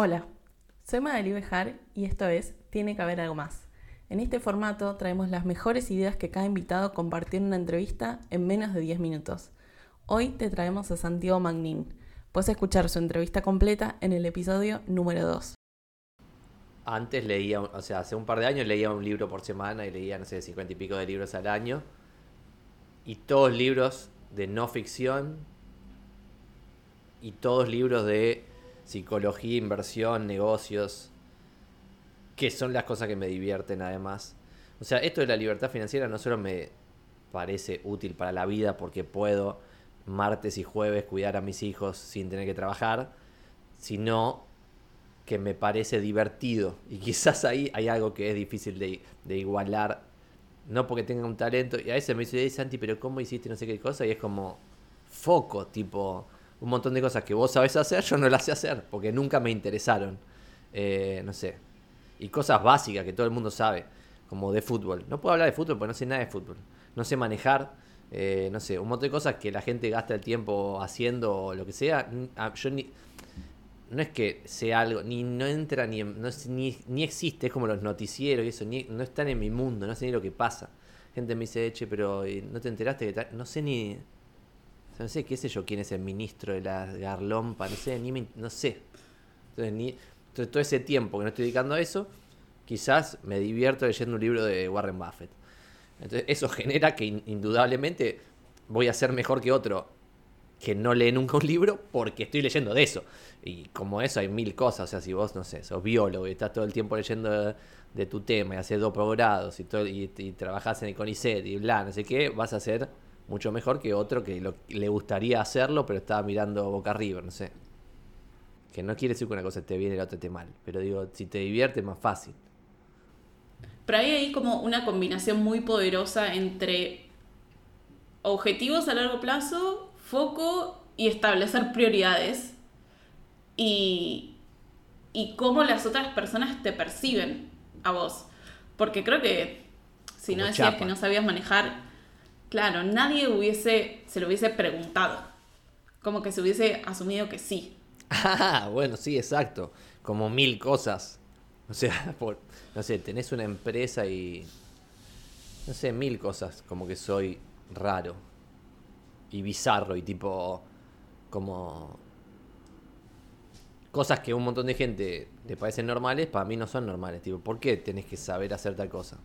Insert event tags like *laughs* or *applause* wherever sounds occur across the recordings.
Hola, soy Madeli Bejar y esto es Tiene que haber algo más. En este formato traemos las mejores ideas que cada invitado compartió en una entrevista en menos de 10 minutos. Hoy te traemos a Santiago Magnin. Puedes escuchar su entrevista completa en el episodio número 2. Antes leía, o sea, hace un par de años leía un libro por semana y leía, no sé, 50 y pico de libros al año. Y todos libros de no ficción y todos libros de psicología, inversión, negocios, que son las cosas que me divierten además. O sea, esto de la libertad financiera no solo me parece útil para la vida porque puedo martes y jueves cuidar a mis hijos sin tener que trabajar, sino que me parece divertido. Y quizás ahí hay algo que es difícil de, igualar, no porque tenga un talento. Y a veces me dice, Santi, pero ¿cómo hiciste no sé qué cosa? Y es como foco, tipo, un montón de cosas que vos sabés hacer, yo no las sé hacer, porque nunca me interesaron. Eh, no sé. Y cosas básicas que todo el mundo sabe, como de fútbol. No puedo hablar de fútbol porque no sé nada de fútbol. No sé manejar, eh, no sé, un montón de cosas que la gente gasta el tiempo haciendo o lo que sea. Yo ni, no es que sea algo, ni no entra ni, no, ni, ni, existe, es como los noticieros y eso, ni, no están en mi mundo, no sé ni lo que pasa. Gente me dice, che, pero ¿no te enteraste que No sé ni, no sé, qué sé yo, quién es el ministro de la Garlompa, no sé, ni no sé. Entonces, ni, todo ese tiempo que no estoy dedicando a eso, quizás me divierto leyendo un libro de Warren Buffett. Entonces, eso genera que indudablemente voy a ser mejor que otro que no lee nunca un libro porque estoy leyendo de eso. Y como eso hay mil cosas, o sea, si vos, no sé, sos biólogo y estás todo el tiempo leyendo de, tu tema y haces dos posgrados y, todo, y, y, en el CONICET y bla, no sé qué, vas a ser mucho mejor que otro que le gustaría hacerlo pero estaba mirando boca arriba, no sé. Que no quiere decir que una cosa te viene y la otra te mal, pero digo, si te divierte es más fácil. Pero hay ahí como una combinación muy poderosa entre objetivos a largo plazo, foco y establecer prioridades y, y cómo las otras personas te perciben a vos. Porque creo que si no decías que no sabías manejar, claro, nadie hubiese, se lo hubiese preguntado. Como que se hubiese asumido que sí. *laughs* Ah, bueno, sí, exacto. Como mil cosas. O sea, *laughs* por, no sé, tenés una empresa y... No sé, mil cosas. Como que soy raro. Y bizarro y tipo... Como cosas que un montón de gente le parecen normales, para mí no son normales. Tipo, ¿por qué tenés que saber hacer tal cosa?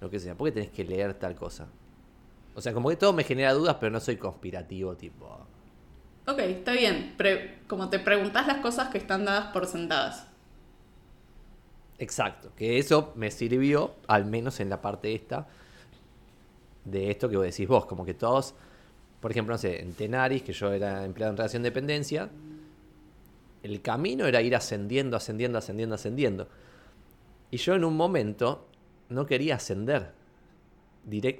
Lo que sea, ¿por qué tenés que leer tal cosa? O sea, como que todo me genera dudas, pero no soy conspirativo, tipo. Ok, está bien. Como te preguntas las cosas que están dadas por sentadas. Exacto, que eso me sirvió, al menos en la parte esta, de esto que vos decís vos, como que todos, por ejemplo, no sé, en Tenaris, que yo era empleado en relación de dependencia, el camino era ir ascendiendo, ascendiendo, ascendiendo, ascendiendo. Y yo en un momento no quería ascender.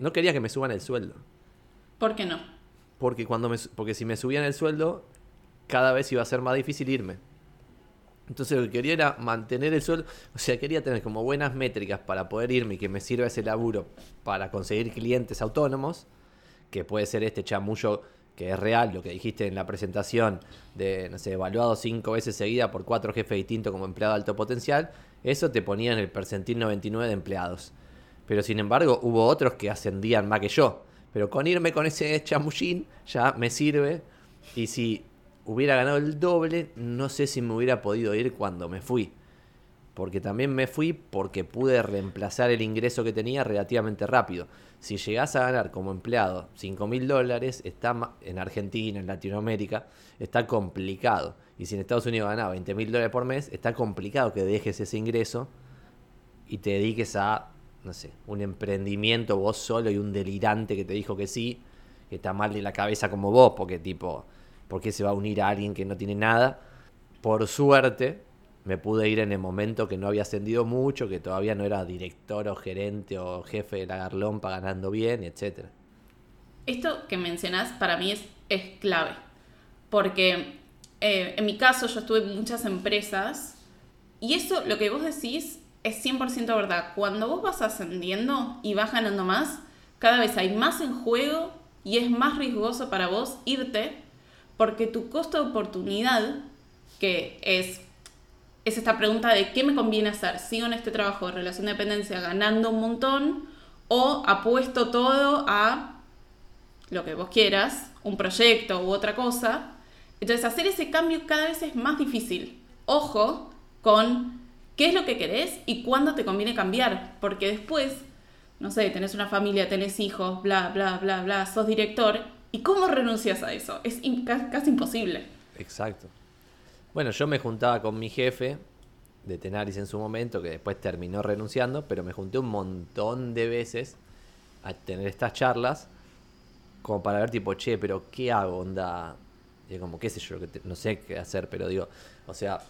No quería que me suban el sueldo. ¿Por qué no? Porque, cuando me, porque si me subían el sueldo, cada vez iba a ser más difícil irme. Entonces lo que quería era mantener el sueldo, o sea, quería tener como buenas métricas para poder irme y que me sirva ese laburo para conseguir clientes autónomos, que puede ser este chamullo que es real, lo que dijiste en la presentación de, no sé, evaluado cinco veces seguida por cuatro jefes distintos como empleado de alto potencial, eso te ponía en el percentil 99 de empleados. Pero sin embargo, hubo otros que ascendían más que yo. Pero con irme con ese chamullín ya me sirve. Y si hubiera ganado el doble, no sé si me hubiera podido ir cuando me fui. Porque también me fui porque pude reemplazar el ingreso que tenía relativamente rápido si llegás a ganar como empleado 5 mil dólares, está en Argentina, en Latinoamérica, está complicado. Y si en Estados Unidos ganás 20 mil dólares por mes, está complicado que dejes ese ingreso y te dediques a, no sé, un emprendimiento vos solo y un delirante que te dijo que sí, que está mal de la cabeza como vos, porque tipo, ¿por qué se va a unir a alguien que no tiene nada? Por suerte, me pude ir en el momento que no había ascendido mucho, que todavía no era director o gerente o jefe de la Garlompa ganando bien, etc. Esto que mencionás para mí es, es clave, porque eh, en mi caso yo estuve en muchas empresas y eso, lo que vos decís, es 100% verdad. Cuando vos vas ascendiendo y vas ganando más, cada vez hay más en juego y es más riesgoso para vos irte porque tu costo de oportunidad, que es es esta pregunta de qué me conviene hacer. ¿Sigo en este trabajo de relación de dependencia ganando un montón o apuesto todo a lo que vos quieras, un proyecto u otra cosa? Entonces hacer ese cambio cada vez es más difícil. Ojo con qué es lo que querés y cuándo te conviene cambiar, porque después, no sé, tenés una familia, tenés hijos, bla, bla, bla, bla, sos director, ¿y cómo renuncias a eso? Es casi imposible. Exacto. Bueno, yo me juntaba con mi jefe de Tenaris en su momento, que después terminó renunciando, pero me junté un montón de veces a tener estas charlas, como para ver tipo, che, pero ¿qué hago? Onda, y como, qué sé yo, no sé qué hacer, pero digo, o sea,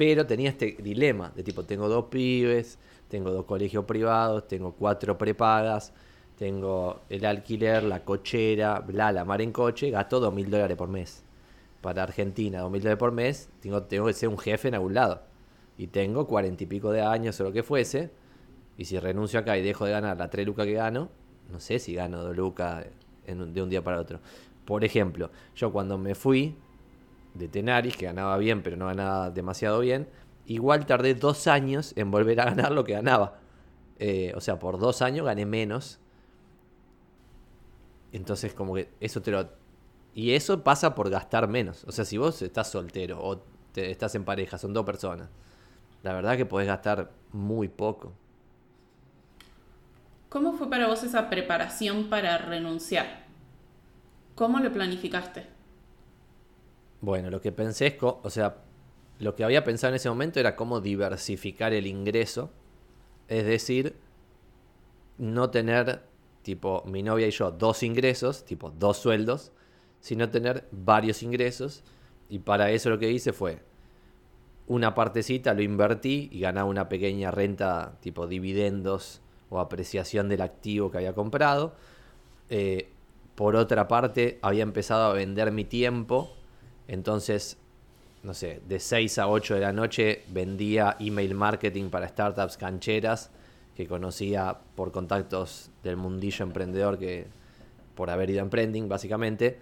pero tenía este dilema de tipo, tengo dos pibes, tengo dos colegios privados, tengo cuatro prepagas, tengo el alquiler, la cochera, bla, la mar en coche, gasto dos mil dólares por mes para Argentina, dos mil dólares por mes, tengo, tengo que ser un jefe en algún lado. Y tengo cuarenta y pico de años o lo que fuese. Y si renuncio acá y dejo de ganar la tres lucas que gano, no sé si gano dos lucas de un día para otro. Por ejemplo, yo cuando me fui de Tenaris, que ganaba bien, pero no ganaba demasiado bien, igual tardé dos años en volver a ganar lo que ganaba. Eh, o sea, por dos años gané menos. Entonces, como que eso te lo, y eso pasa por gastar menos. O sea, si vos estás soltero o te, estás en pareja, son dos personas, la verdad que podés gastar muy poco. ¿Cómo fue para vos esa preparación para renunciar? ¿Cómo lo planificaste? Bueno, lo que pensé es, o sea, lo que había pensado en ese momento era cómo diversificar el ingreso. Es decir, no tener, tipo, mi novia y yo, dos ingresos, tipo, dos sueldos, sino tener varios ingresos. Y para eso lo que hice fue una partecita lo invertí y ganaba una pequeña renta tipo dividendos o apreciación del activo que había comprado. Eh, por otra parte, había empezado a vender mi tiempo. Entonces, no sé, de 6 a 8 de la noche vendía email marketing para startups cancheras que conocía por contactos del mundillo emprendedor que por haber ido a emprending básicamente.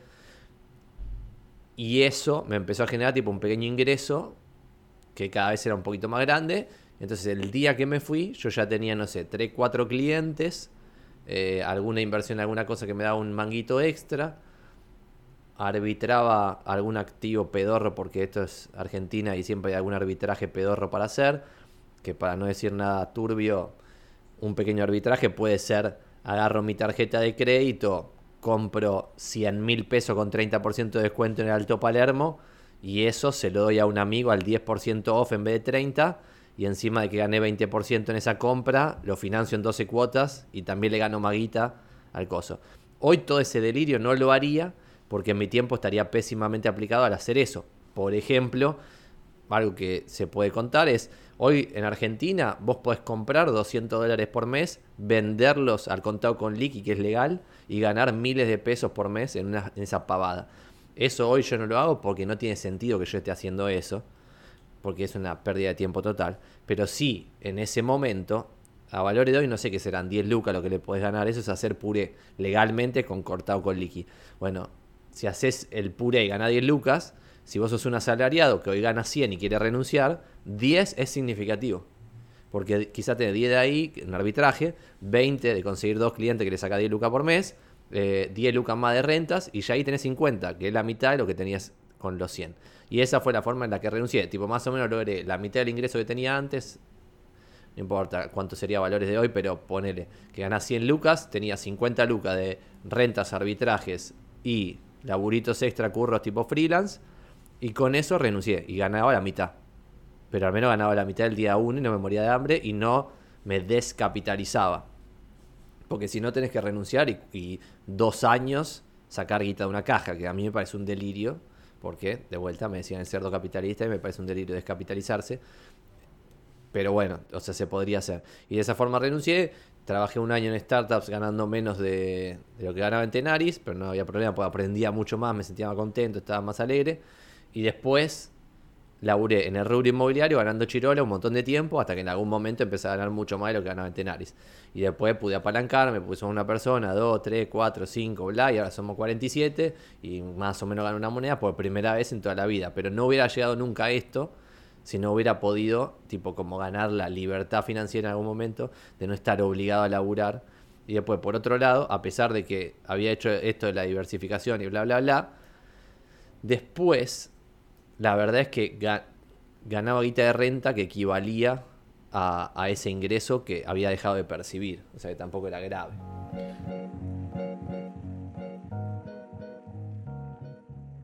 Y eso me empezó a generar tipo un pequeño ingreso que cada vez era un poquito más grande. Entonces el día que me fui yo ya tenía, no sé, 3, 4 clientes, eh, alguna inversión, alguna cosa que me daba un manguito extra. Arbitraba algún activo pedorro porque esto es Argentina y siempre hay algún arbitraje pedorro para hacer. Que para no decir nada turbio, un pequeño arbitraje puede ser agarro mi tarjeta de crédito, compro 100 mil pesos con 30% de descuento en el Alto Palermo y eso se lo doy a un amigo al 10% off en vez de 30 y encima de que gané 20% en esa compra, lo financio en 12 cuotas y también le gano maguita al coso. Hoy todo ese delirio no lo haría porque mi tiempo estaría pésimamente aplicado al hacer eso. Por ejemplo, algo que se puede contar es, hoy en Argentina vos podés comprar 200 dólares por mes, venderlos al contado con liqui, que es legal, y ganar miles de pesos por mes en, una, en esa pavada. Eso hoy yo no lo hago porque no tiene sentido que yo esté haciendo eso, porque es una pérdida de tiempo total. Pero sí, en ese momento, a valores de hoy, no sé qué serán 10 lucas lo que le podés ganar. Eso es hacer puré legalmente con cortado con liqui. Bueno, si haces el puré y ganas 10 lucas, si vos sos un asalariado que hoy gana 100 y quiere renunciar, 10 es significativo. Porque quizá tenés 10 de ahí en arbitraje, 20 de conseguir dos clientes que le saca 10 lucas por mes, 10 eh, lucas más de rentas y ya ahí tenés 50, que es la mitad de lo que tenías con los 100. Y esa fue la forma en la que renuncié. Tipo, más o menos logré la mitad del ingreso que tenía antes. No importa cuánto sería valores de hoy, pero ponele que ganás 100 lucas, tenía 50 lucas de rentas, arbitrajes y laburitos extra, curros tipo freelance. Y con eso renuncié y ganaba la mitad pero al menos ganaba la mitad del día uno y no me moría de hambre y no me descapitalizaba. Porque si no tenés que renunciar y, dos años sacar guita de una caja, que a mí me parece un delirio, porque de vuelta me decían el cerdo capitalista y me parece un delirio descapitalizarse. Pero bueno, o sea, se podría hacer. Y de esa forma renuncié, trabajé un año en startups ganando menos de, lo que ganaba en Tenaris, pero no había problema, porque aprendía mucho más, me sentía más contento, estaba más alegre. Y después laburé en el rubro inmobiliario ganando chirola un montón de tiempo hasta que en algún momento empecé a ganar mucho más de lo que ganaba en Tenaris. Y después pude apalancarme, puse una persona, dos, tres, cuatro, cinco, bla, y ahora somos 47 y más o menos gano una moneda por primera vez en toda la vida. Pero no hubiera llegado nunca a esto si no hubiera podido, tipo, como ganar la libertad financiera en algún momento, de no estar obligado a laburar. Y después, por otro lado, a pesar de que había hecho esto de la diversificación y bla, bla, bla, después, la verdad es que ganaba guita de renta que equivalía a, a ese ingreso que había dejado de percibir. O sea, que tampoco era grave.